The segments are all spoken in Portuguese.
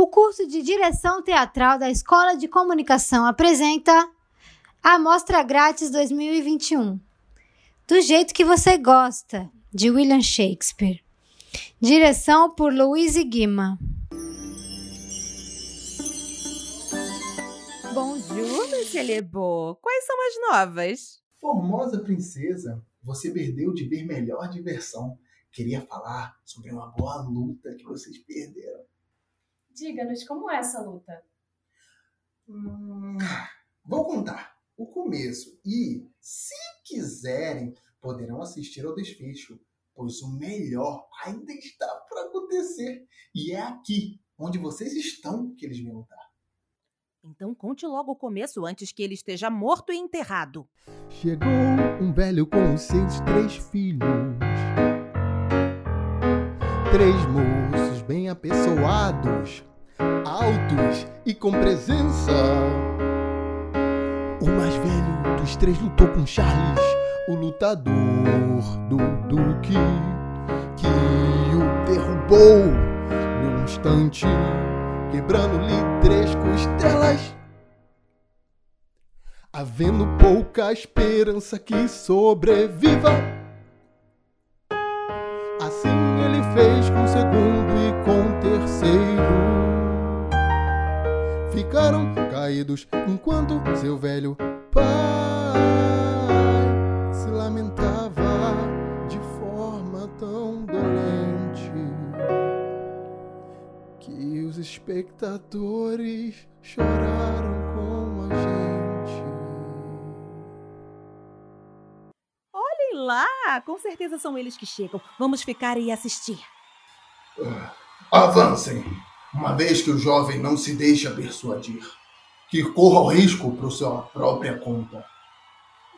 O curso de direção teatral da Escola de Comunicação apresenta a Mostra Grátis 2021. Do jeito que você gosta, de William Shakespeare. Direção por Louise Guima. Bonjour, Monsieur Lebo. Quais são as novas? Formosa princesa, você perdeu de ver melhor diversão. Queria falar sobre uma boa luta que vocês perderam. Diga-nos como é essa luta. Hum, vou contar o começo e, se quiserem, poderão assistir ao desfecho, pois o melhor ainda está para acontecer. E é aqui, onde vocês estão, que eles vão lutar. Então conte logo o começo antes que ele esteja morto e enterrado. Chegou um velho com os seus três filhos. Três moços bem apessoados, altos e com presença. O mais velho dos três lutou com Charles, o lutador do Duque, que o derrubou num instante, quebrando-lhe três costelas. Havendo pouca esperança que sobreviva. Assim ele fez com o segundo e com o terceiro. Ficaram caídos enquanto seu velho pai se lamentava de forma tão dolente que os espectadores choraram com a gente. Olhem lá, com certeza são eles que chegam. Vamos ficar e assistir. Avancem, uma vez que o jovem não se deixa persuadir, que corra o risco por sua própria conta.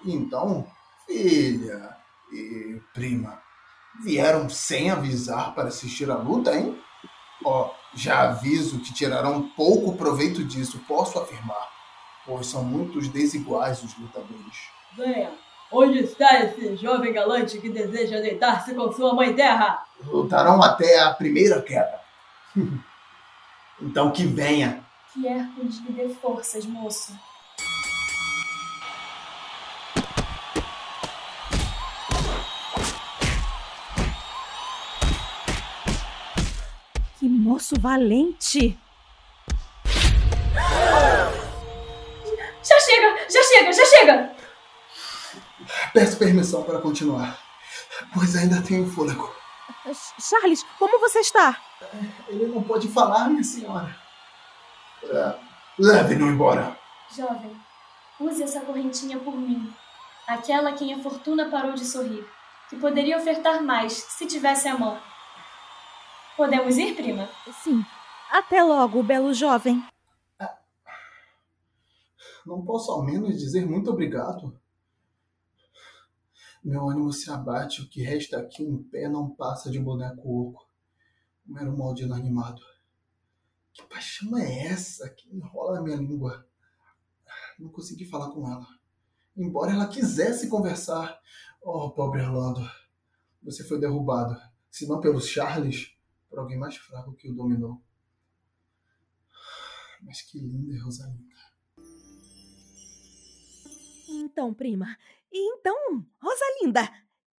Então, filha e prima, vieram sem avisar para assistir a luta, hein? Ó, já aviso que tirarão pouco proveito disso, posso afirmar, pois são muitos desiguais os lutadores. Venha, onde está esse jovem galante que deseja deitar-se com sua mãe terra? Lutarão até a primeira queda. então que venha. Que Hércules lhe dê forças, moço. Que moço valente! Já chega, já chega, já chega! Peço permissão para continuar, pois ainda tenho fôlego. Charles, como você está? Ele não pode falar, minha senhora. É, Leve-no embora. Jovem, use essa correntinha por mim. Aquela a quem a fortuna parou de sorrir, que poderia ofertar mais se tivesse a mão. Podemos ir, prima? Sim. Até logo, belo jovem. Não posso ao menos dizer muito obrigado? Meu ânimo se abate, o que resta aqui em pé não passa de boneco oco. Um mero molde inanimado. Que paixão é essa que enrola na minha língua? Não consegui falar com ela. Embora ela quisesse conversar. Oh, pobre Orlando. Você foi derrubado, se não pelos Charles, por alguém mais fraco que o dominou. Mas que linda Rosalinda. Então, prima. Então, Rosalinda.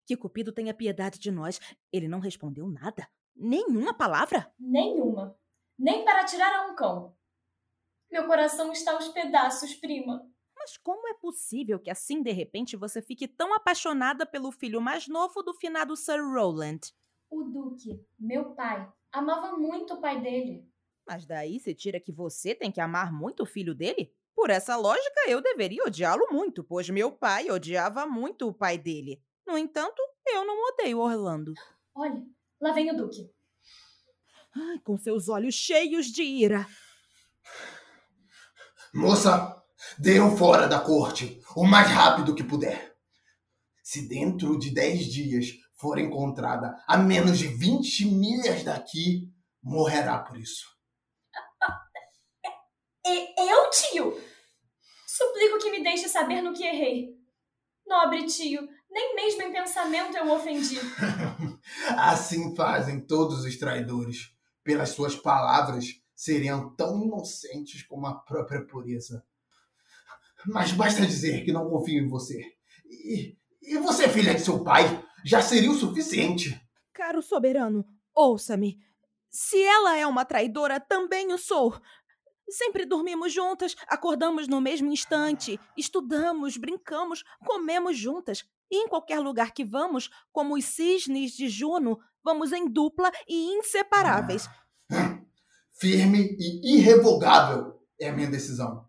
Que Cupido tenha piedade de nós. Ele não respondeu nada. Nenhuma palavra. Nenhuma. Nem para tirar a um cão. Meu coração está aos pedaços, prima. Mas como é possível que assim de repente você fique tão apaixonada pelo filho mais novo do finado Sir Roland? O Duque, meu pai, amava muito o pai dele. Mas daí se tira que você tem que amar muito o filho dele? Por essa lógica, eu deveria odiá-lo muito, pois meu pai odiava muito o pai dele. No entanto, eu não odeio Orlando. Olhe, lá vem o Duque. Ai, com seus olhos cheios de ira. Moça, deem fora da corte o mais rápido que puder. Se dentro de 10 dias for encontrada a menos de 20 milhas daqui, morrerá por isso. E eu, tio? Suplico que me deixe saber no que errei. Nobre tio, nem mesmo em pensamento eu o ofendi. assim fazem todos os traidores. Pelas suas palavras, seriam tão inocentes como a própria pureza. Mas basta dizer que não confio em você. E, e você, filha de seu pai, já seria o suficiente. Caro soberano, ouça-me. Se ela é uma traidora, também o sou. Sempre dormimos juntas, acordamos no mesmo instante, estudamos, brincamos, comemos juntas. E em qualquer lugar que vamos, como os cisnes de Juno, vamos em dupla e inseparáveis. Firme e irrevogável é a minha decisão.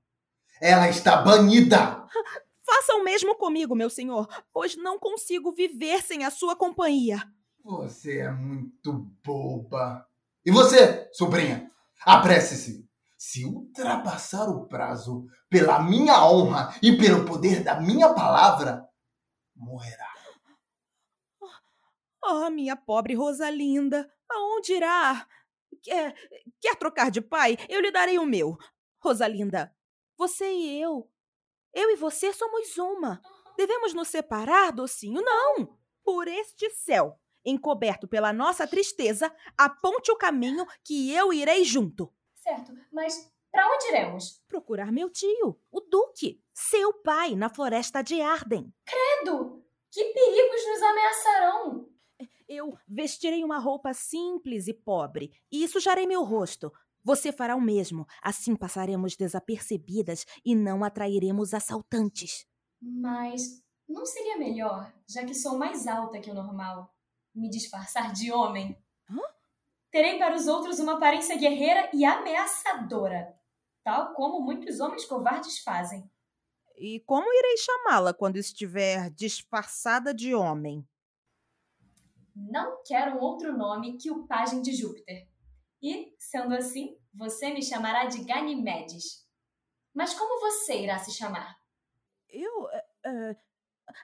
Ela está banida! Faça o mesmo comigo, meu senhor, pois não consigo viver sem a sua companhia. Você é muito boba. E você, sobrinha? Apresse-se. Se ultrapassar o prazo pela minha honra e pelo poder da minha palavra, morrerá. Oh, minha pobre Rosalinda, aonde irá? Quer, quer trocar de pai? Eu lhe darei o meu. Rosalinda, você e eu. Eu e você somos uma. Devemos nos separar, docinho? Não! Por este céu, encoberto pela nossa tristeza, aponte o caminho que eu irei junto. Certo, mas para onde iremos? Procurar meu tio, o Duque, seu pai, na floresta de Arden. Credo! Que perigos nos ameaçarão! Eu vestirei uma roupa simples e pobre e sujarei meu rosto. Você fará o mesmo. Assim passaremos desapercebidas e não atrairemos assaltantes. Mas não seria melhor, já que sou mais alta que o normal, me disfarçar de homem? Hã? Terei para os outros uma aparência guerreira e ameaçadora, tal como muitos homens covardes fazem. E como irei chamá-la quando estiver disfarçada de homem? Não quero outro nome que o pajem de Júpiter. E, sendo assim, você me chamará de Ganimedes. Mas como você irá se chamar? Eu. Uh,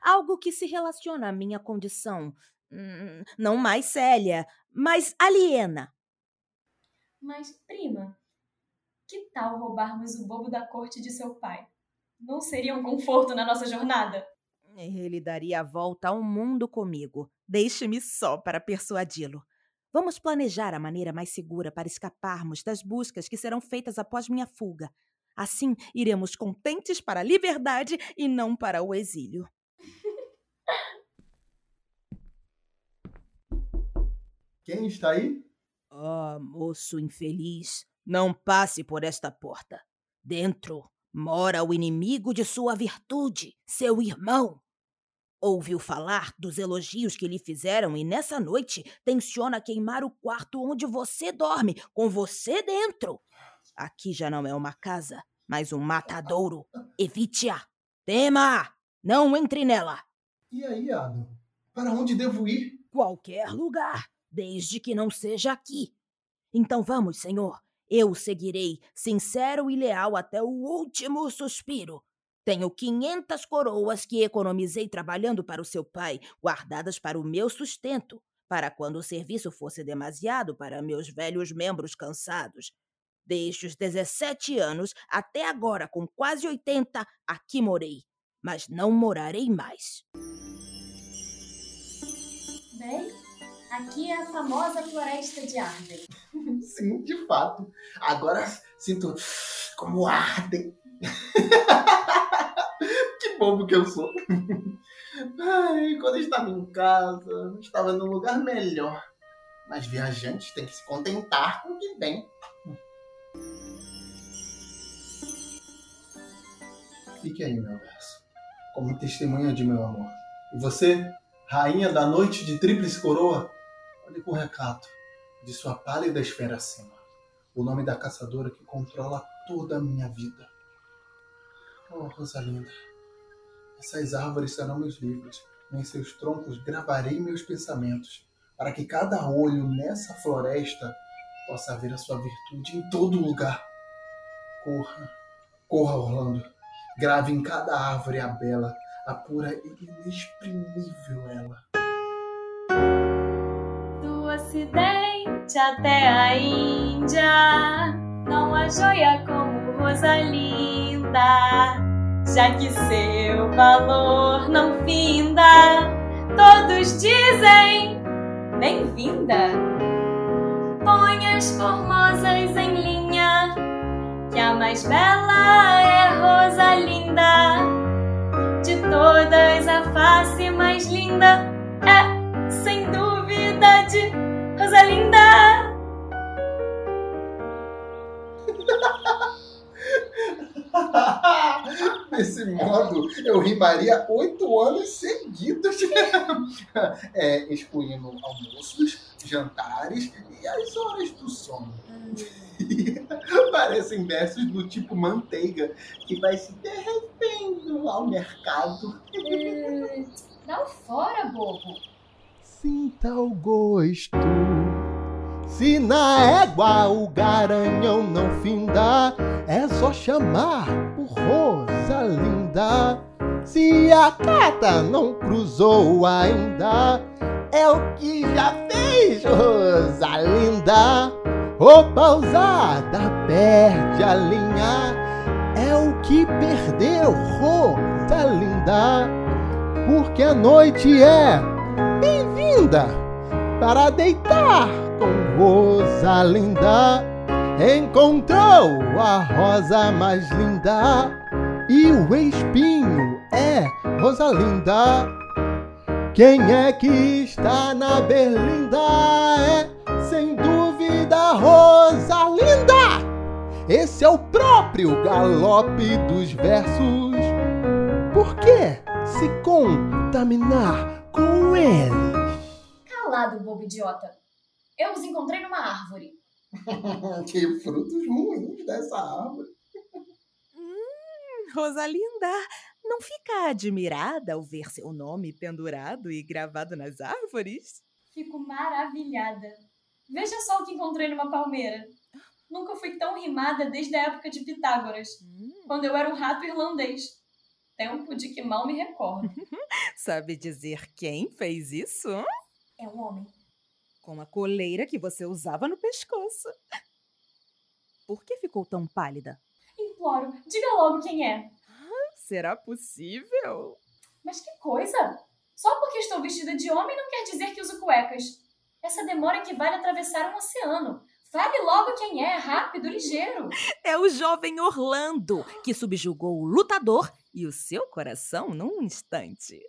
algo que se relaciona à minha condição. Hum, não mais Célia, mas aliena. Mas, prima, que tal roubarmos o bobo da corte de seu pai? Não seria um conforto na nossa jornada? Ele daria a volta ao mundo comigo. Deixe-me só para persuadi-lo. Vamos planejar a maneira mais segura para escaparmos das buscas que serão feitas após minha fuga. Assim, iremos contentes para a liberdade e não para o exílio. Quem está aí? Ah, oh, moço infeliz, não passe por esta porta. Dentro mora o inimigo de sua virtude, seu irmão. Ouviu falar dos elogios que lhe fizeram e nessa noite tenciona queimar o quarto onde você dorme, com você dentro. Aqui já não é uma casa, mas um matadouro. Evite-a. Tema! Não entre nela. E aí, Adam? Para onde devo ir? Qualquer lugar, desde que não seja aqui. Então vamos, senhor. Eu seguirei, sincero e leal até o último suspiro. Tenho quinhentas coroas que economizei trabalhando para o seu pai, guardadas para o meu sustento, para quando o serviço fosse demasiado para meus velhos membros cansados. Desde os 17 anos até agora, com quase 80, aqui morei, mas não morarei mais. Bem, Aqui é a famosa floresta de Arden. Sim, de fato. Agora sinto como Arden. que bobo que eu sou. Ai, quando eu estava em casa, estava num lugar melhor. Mas viajantes têm que se contentar com o que vem. Fique aí, meu verso, como testemunha de meu amor. E você, rainha da noite de tríplice coroa, Com recato de sua pálida esfera acima, o nome da caçadora que controla toda a minha vida. Oh, Rosalinda, essas árvores serão meus livros, em seus troncos gravarei meus pensamentos, para que cada olho nessa floresta possa ver a sua virtude em todo lugar. Corra, corra, Orlando, grave em cada árvore a bela, a pura e inexprimível ela ocidente até a Índia. Não há joia como Rosalinda, já que seu valor não finda. Todos dizem bem-vinda. Põe linhas formosas em linha, que a mais bela é Rosalinda. Eu rimaria oito anos seguidos, é, excluindo almoços, jantares e as horas do sono. Parecem versos do tipo manteiga, que vai se derretendo ao mercado. Hum, dá fora, bobo. Sinta o gosto. Se na égua o garanhão não findar, é só chamar por Rosa Linda. Se a carta não cruzou ainda, é o que já fez Rosa Linda. Roupa usada perde a linha, é o que perdeu Rosa Linda. Porque a noite é bem-vinda para deitar com Rosa Linda. Encontrou a rosa mais linda e o espinho é Rosalinda. Quem é que está na berlinda? É, sem dúvida, Rosalinda. Esse é o próprio galope dos versos. Por que se contaminar com eles? Calado, bobo idiota. Eu os encontrei numa árvore. que frutos ruins dessa árvore. Rosalinda, não fica admirada ao ver seu nome pendurado e gravado nas árvores? Fico maravilhada. Veja só o que encontrei numa palmeira. Nunca fui tão rimada desde a época de Pitágoras, Hum, quando eu era um rato irlandês. Tempo de que mal me recordo. sabe dizer quem fez isso? É um homem. Com a coleira que você usava no pescoço. Por que ficou tão pálida? Imploro, diga logo quem é. Será possível? Mas que coisa! Só porque estou vestida de homem não quer dizer que uso cuecas. Essa demora equivale a atravessar um oceano. Fale logo quem é, rápido, ligeiro. É o jovem Orlando que subjugou o lutador e o seu coração num instante.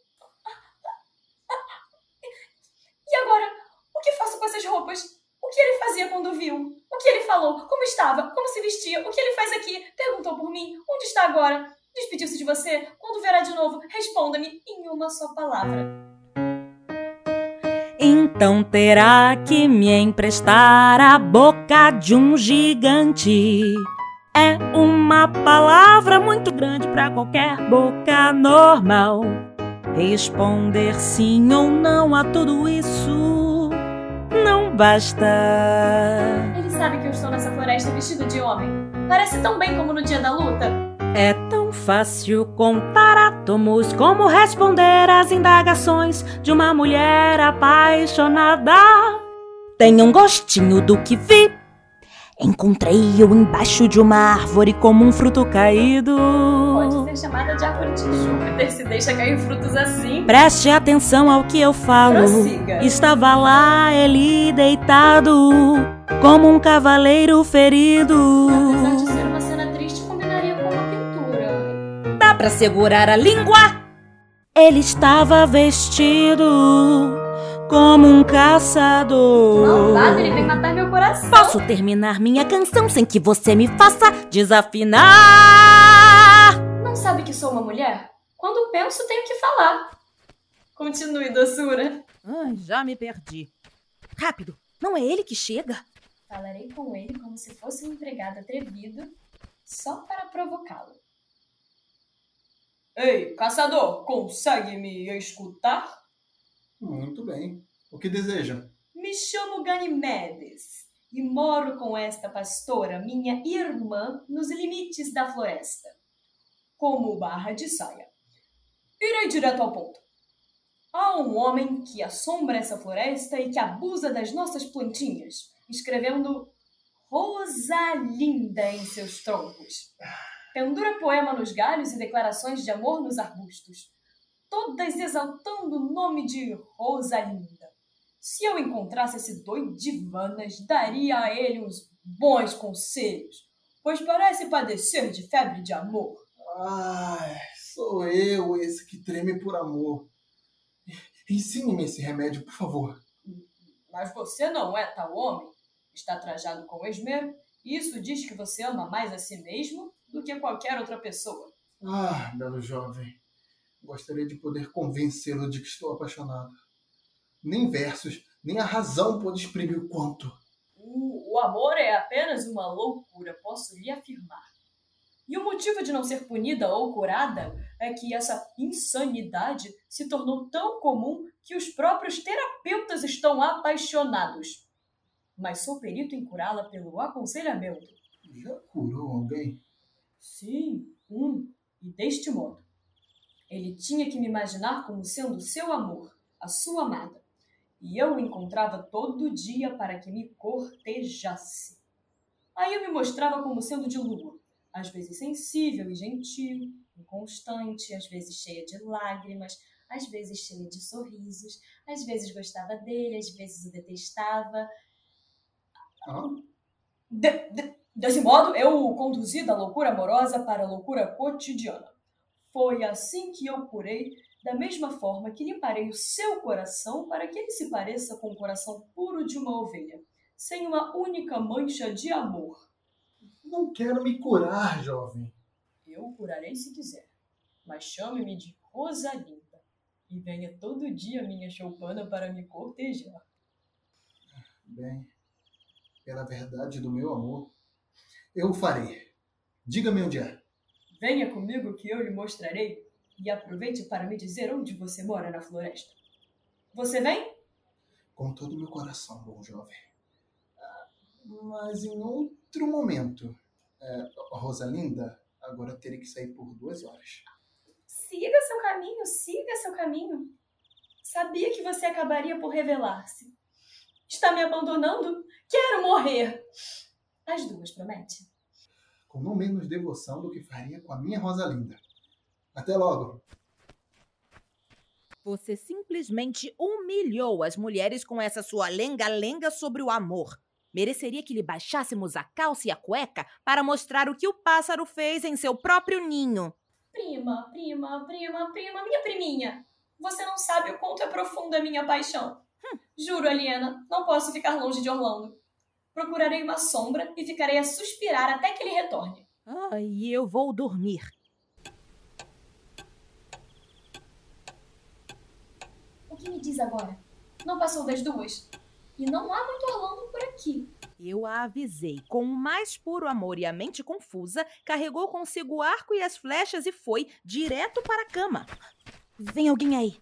E agora, o que faço com essas roupas? O que ele fazia quando viu? O que ele falou? Como estava? Como se vestia? O que ele faz aqui? Perguntou por mim? Onde está agora? Despediu-se de você? Quando verá de novo? Responda-me em uma só palavra. Então terá que me emprestar a boca de um gigante. É uma palavra muito grande para qualquer boca normal. Responder sim ou não a tudo isso não basta. Ele sabe que eu estou nessa floresta vestido de homem. Parece tão bem como no dia da luta. É tão fácil contar átomos como responder às indagações de uma mulher apaixonada. Tenha um gostinho do que vi. Encontrei-o embaixo de uma árvore como um fruto caído. Pode ser chamada de árvore de Júpiter se deixa cair frutos assim. Preste atenção ao que eu falo. Prossiga. Estava lá ele deitado, como um cavaleiro ferido. Pra segurar a língua? Ele estava vestido como um caçador. Malvado, ele vem matar meu coração. Posso terminar minha canção sem que você me faça desafinar? Não sabe que sou uma mulher? Quando penso, tenho que falar. Continue, doçura. Ai, já me perdi. Rápido, não é ele que chega? Falarei com ele como se fosse um empregado atrevido, só para provocá-lo. Ei, caçador, consegue me escutar? Muito bem. O que deseja? Me chamo Ganimedes e moro com esta pastora, minha irmã, nos limites da floresta. Como barra de saia. Irei direto ao ponto. Há um homem que assombra essa floresta e que abusa das nossas plantinhas, escrevendo Rosalinda em seus troncos. Pendura poema nos galhos e declarações de amor nos arbustos, todas exaltando o nome de Rosalinda. Se eu encontrasse esse doidivanas, daria a ele uns bons conselhos, pois parece padecer de febre de amor. Ai, sou eu esse que treme por amor. Ensine-me esse remédio, por favor. Mas você não é tal homem. Está trajado com esmero, e isso diz que você ama mais a si mesmo do que qualquer outra pessoa. Ah, belo jovem. Gostaria de poder convencê-lo de que estou apaixonado. Nem versos, nem a razão pode exprimir o quanto. O, o amor é apenas uma loucura, posso lhe afirmar. E o motivo de não ser punida ou curada é que essa insanidade se tornou tão comum que os próprios terapeutas estão apaixonados. Mas sou perito em curá-la pelo aconselhamento. Já curou alguém? Sim, um, e deste modo. Ele tinha que me imaginar como sendo seu amor, a sua amada, e eu o encontrava todo dia para que me cortejasse. Aí eu me mostrava como sendo de lua, às vezes sensível e gentil, inconstante, às vezes cheia de lágrimas, às vezes cheia de sorrisos, às vezes gostava dele, às vezes o detestava. Ah, De, de, desse modo, eu o conduzi da loucura amorosa para a loucura cotidiana. Foi assim que eu curei, da mesma forma que limparei o seu coração para que ele se pareça com o coração puro de uma ovelha, sem uma única mancha de amor. não quero me curar, jovem. Eu curarei se quiser, mas chame-me de Rosalinda e venha todo dia minha choupana para me cortejar. Bem, pela verdade do meu amor, eu o farei. Diga-me onde é. Venha comigo que eu lhe mostrarei e aproveite para me dizer onde você mora na floresta. Você vem? Com todo o meu coração, bom jovem. Ah, Mas em outro momento. É, Rosalinda, agora terei que sair por duas horas. Siga seu caminho, siga seu caminho. Sabia que você acabaria por revelar-se. Está me abandonando? Quero morrer. As duas, promete? Com não menos devoção do que faria com a minha Rosalinda. Até logo. Você simplesmente humilhou as mulheres com essa sua lenga-lenga sobre o amor. Mereceria que lhe baixássemos a calça e a cueca para mostrar o que o pássaro fez em seu próprio ninho. Prima, prima, prima, prima, minha priminha. Você não sabe o quanto é profunda a minha paixão. Juro, Aliena, não posso ficar longe de Orlando. Procurarei uma sombra e ficarei a suspirar até que ele retorne. Ah, e eu vou dormir. O que me diz agora? Não passou das duas? E não há muito Orlando por aqui. Eu a avisei. Com o mais puro amor e a mente confusa, carregou consigo o arco e as flechas e foi direto para a cama. Vem alguém aí.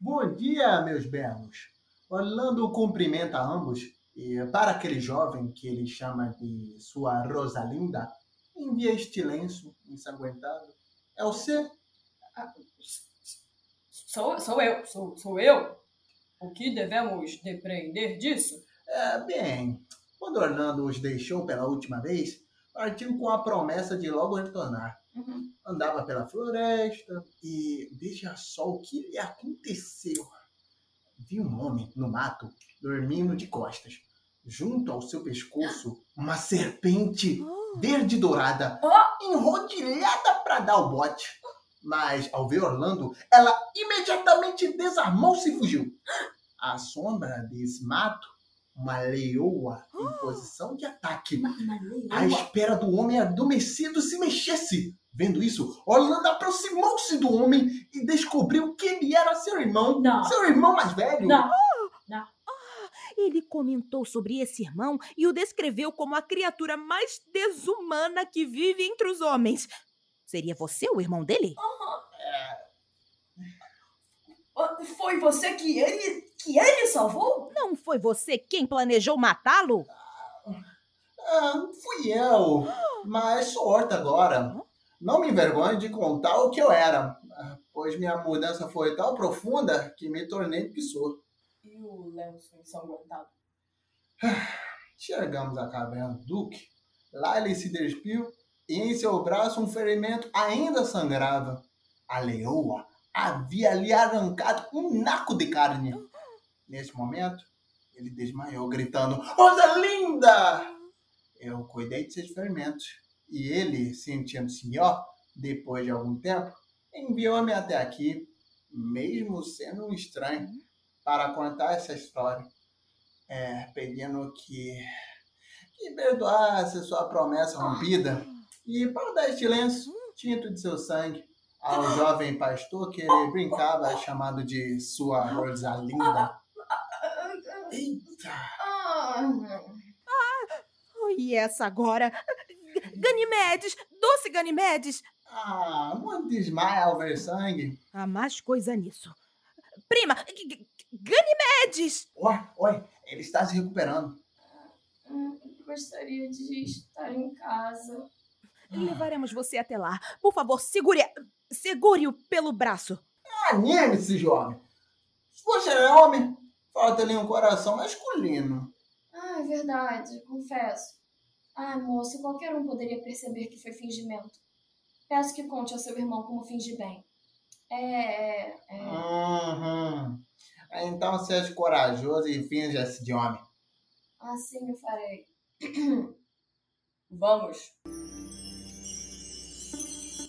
Bom dia, meus belos. Orlando cumprimenta ambos e, para aquele jovem que ele chama de sua Rosalinda, envia este lenço ensanguentado. É você? Sou, sou eu, sou, sou eu. O que devemos depreender disso? É, bem, quando Orlando os deixou pela última vez, partiu com a promessa de logo retornar. Uhum. Andava pela floresta e veja só o que lhe aconteceu. Vi um homem no mato dormindo de costas. Junto ao seu pescoço, uma serpente verde dourada, enrodilhada para dar o bote. Mas ao ver Orlando, ela imediatamente desarmou-se e fugiu. À sombra desse mato, uma leoa em posição de ataque, à espera do homem adormecido se mexesse. Vendo isso, Orlando aproximou-se do homem e descobriu que ele era seu irmão, Não. seu irmão mais velho. Não. Ele comentou sobre esse irmão e o descreveu como a criatura mais desumana que vive entre os homens. Seria você o irmão dele? Ah, Foi você que ele que ele salvou? Não foi você quem planejou matá-lo? Ah, fui eu, mas sou horta agora. Não me envergonhe de contar o que eu era, ah, pois minha mudança foi tão profunda que me tornei o que sou. E o lenço ensanguentado? Chegamos à caverna do Duque. Lá ele se despiu e em seu braço um ferimento ainda sangrava. A leoa havia lhe arrancado um naco de carne. Nesse momento, ele desmaiou, gritando: Rosa linda! Eu cuidei de seus ferimentos. E ele, sentindo-se melhor, depois de algum tempo, enviou-me até aqui, mesmo sendo um estranho, para contar essa história, é, pedindo que, que perdoasse sua promessa rompida e para dar este lenço tinto de seu sangue ao jovem pastor que ele brincava chamado de sua Rosalinda. Eita! E essa agora? Ganimedes! Doce Ganimedes! Ah, não desmaia ao ver sangue. Há mais coisa nisso. Prima! Ganimedes! Oi, oi, ele está se recuperando. Hum, gostaria de estar em casa. Levaremos você até lá. Por favor, segure. Segure-o pelo braço. Anime-se, jovem. Se você é homem, falta-lhe um coração masculino. Ah, é verdade, confesso. Ah, moço, qualquer um poderia perceber que foi fingimento. Peço que conte ao seu irmão como finge bem. É, é, é. Uhum. Então seja corajoso e finja-se de homem. Assim eu farei. Vamos.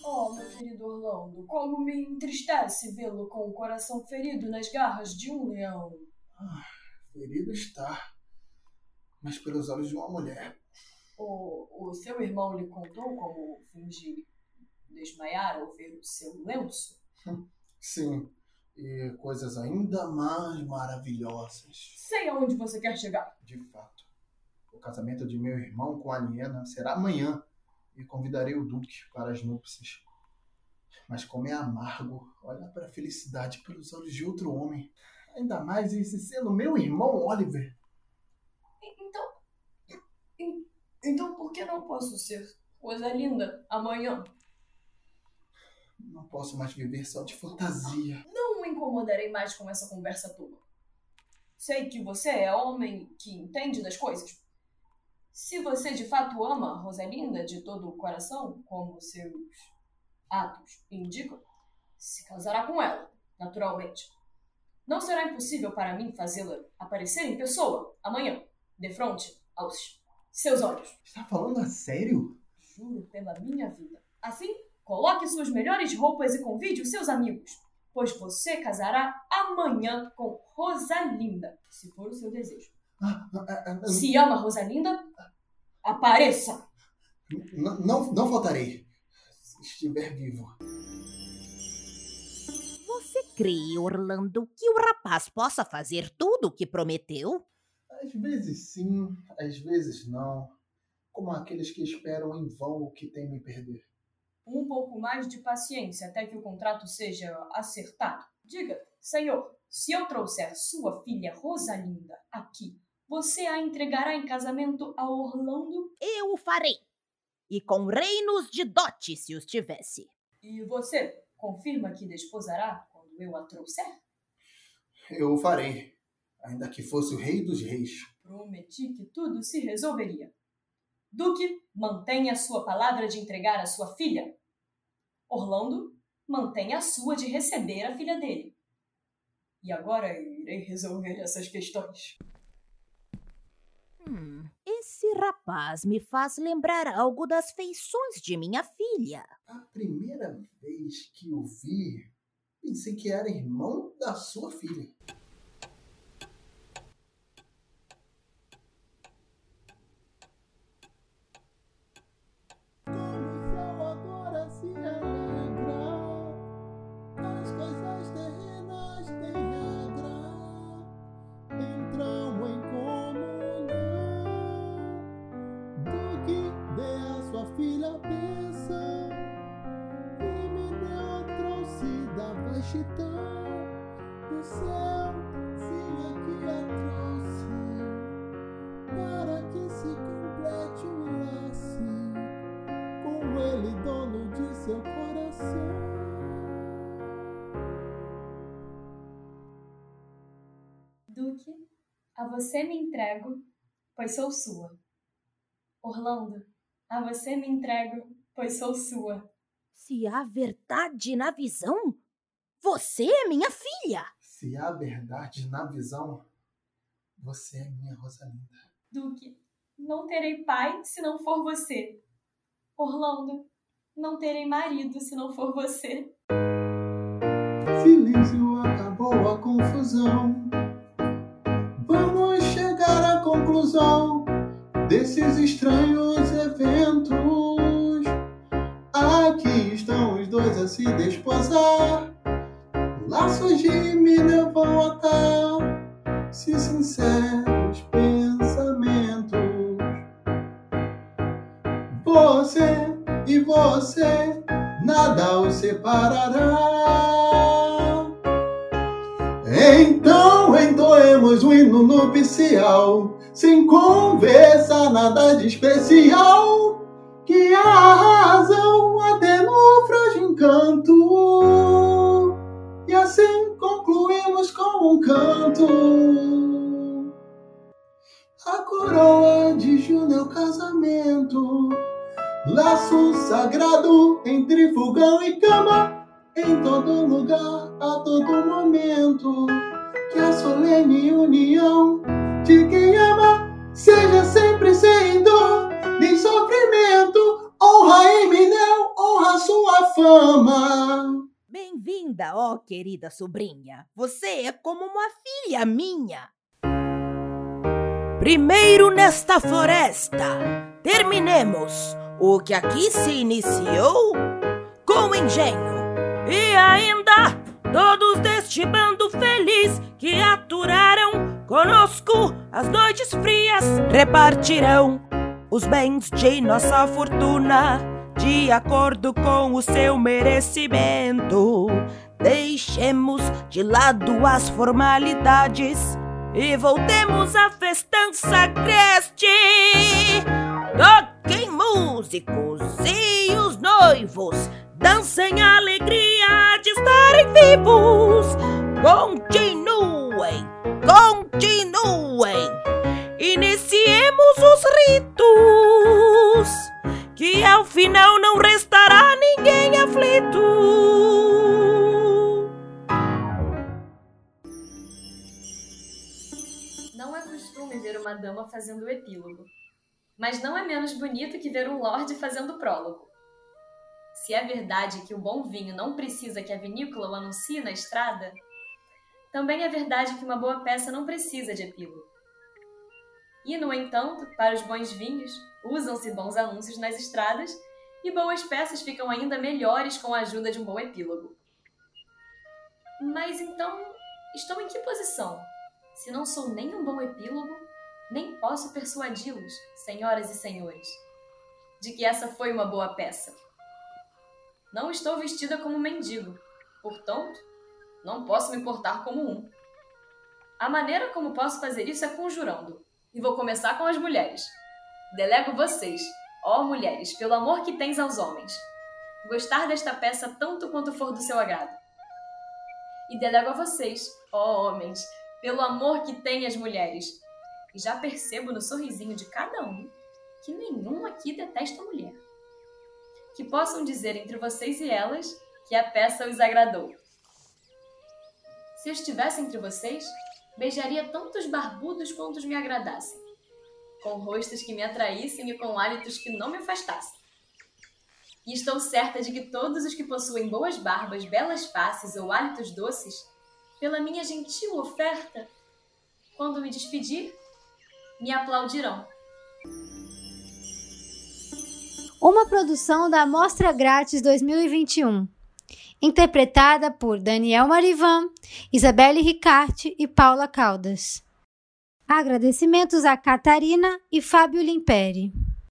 Oh, meu querido Orlando, como me entristece vê-lo com o coração ferido nas garras de um leão. Ah, ferido está, mas pelos olhos de uma mulher. O, o seu irmão lhe contou como fingir desmaiar ao ver o seu lenço? Sim, e coisas ainda mais maravilhosas. Sei aonde você quer chegar. De fato, o casamento de meu irmão com a Niena será amanhã e convidarei o Duque para as núpcias. Mas como é amargo olhar para a felicidade pelos olhos de outro homem. Ainda mais esse sendo meu irmão Oliver. Então. Então por que não posso ser coisa linda amanhã? Não posso mais viver só de fantasia. Não me incomodarei mais com essa conversa toda. Sei que você é homem que entende das coisas. Se você de fato ama Rosalinda de todo o coração, como seus atos indicam, se casará com ela, naturalmente. Não será impossível para mim fazê-la aparecer em pessoa, amanhã, de frente aos seus olhos. Está falando a sério? Juro pela minha vida. Assim, coloque suas melhores roupas e convide os seus amigos, pois você casará amanhã com Rosalinda, se for o seu desejo. Se ama Rosalinda, apareça! Não, não, não faltarei. Se estiver vivo. Você crê, Orlando, que o rapaz possa fazer tudo o que prometeu? Às vezes sim, às vezes não. Como aqueles que esperam em vão o que temem perder. Um pouco mais de paciência até que o contrato seja acertado. Diga, senhor, se eu trouxer sua filha Rosalinda aqui, você a entregará em casamento a Orlando? Eu o farei. E com reinos de dote, se os tivesse. E você confirma que desposará quando eu a trouxer? Eu o farei, ainda que fosse o rei dos reis. Prometi que tudo se resolveria. Duque, mantenha a sua palavra de entregar a sua filha. Orlando, mantenha a sua de receber a filha dele. E agora irei resolver essas questões. Hum, esse rapaz me faz lembrar algo das feições de minha filha. A primeira vez que o vi, pensei que era irmão da sua filha. Do céu, aqui a trouxe, para que se complete o laço com ele, dono de seu coração. Duque, a você me entrego, pois sou sua. Orlando, a você me entrego, pois sou sua. Se há verdade na visão, você é minha filha. Se há verdade na visão, Você é minha Rosalinda. Duque, não terei pai se não for você. Orlando, não terei marido se não for você. Silêncio acabou a confusão. Vamos chegar à conclusão desses estranhos eventos. Aqui estão os dois a se desposar. Laços de me estar, se sinceros pensamentos. Você e você, nada os separará. Então entoemos o hino nupcial, sem conversa, nada de especial, que a razão até no frágil encanto, com um canto. A coroa de Juno é o casamento, laço sagrado entre fogão e cama, em todo lugar, a todo momento. Que a solene união de quem ama seja sempre sem dor nem sofrimento. Honra Eminel, honra sua fama. Bem-vinda, ó querida sobrinha. Você é como uma filha minha. Primeiro nesta floresta, terminemos o que aqui se iniciou com engenho. E ainda todos deste bando feliz que aturaram conosco as noites frias repartirão os bens de nossa fortuna de acordo com o seu merecimento. Deixemos de lado as formalidades e voltemos à festança agreste. Toquem músicos e os noivos dancem a alegria de estarem vivos. Continuem, continuem. Iniciemos os ritos, que ao final não restará ninguém aflito. Não é costume ver uma dama fazendo o epílogo, mas não é menos bonito que ver um lorde fazendo o prólogo. Se é verdade que o bom vinho não precisa que a vinícola o anuncie na estrada, também é verdade que uma boa peça não precisa de epílogo. E, no entanto, para os bons vinhos, usam-se bons anúncios nas estradas e boas peças ficam ainda melhores com a ajuda de um bom epílogo. Mas então, estou em que posição? Se não sou nem um bom epílogo, nem posso persuadi-los, senhoras e senhores, de que essa foi uma boa peça. Não estou vestida como mendigo, portanto, não posso me portar como um. A maneira como posso fazer isso é conjurando, e vou começar com as mulheres. Delego vocês, ó mulheres, pelo amor que tens aos homens, gostar desta peça tanto quanto for do seu agrado. E delego a vocês, ó homens, pelo amor que têm as mulheres. E já percebo no sorrisinho de cada um que nenhum aqui detesta mulher. Que possam dizer entre vocês e elas que a peça os agradou. Se eu estivesse entre vocês, beijaria tantos barbudos quantos me agradassem, com rostos que me atraíssem e com hálitos que não me afastassem. E estou certa de que todos os que possuem boas barbas, belas faces ou hálitos doces, pela minha gentil oferta, quando me despedir, me aplaudirão. Uma produção da Mostra Grátis 2021. Interpretada por Daniel Marivan, Isabelle Ricarte e Paula Caldas. Agradecimentos a Catarina e Fábio Limperi.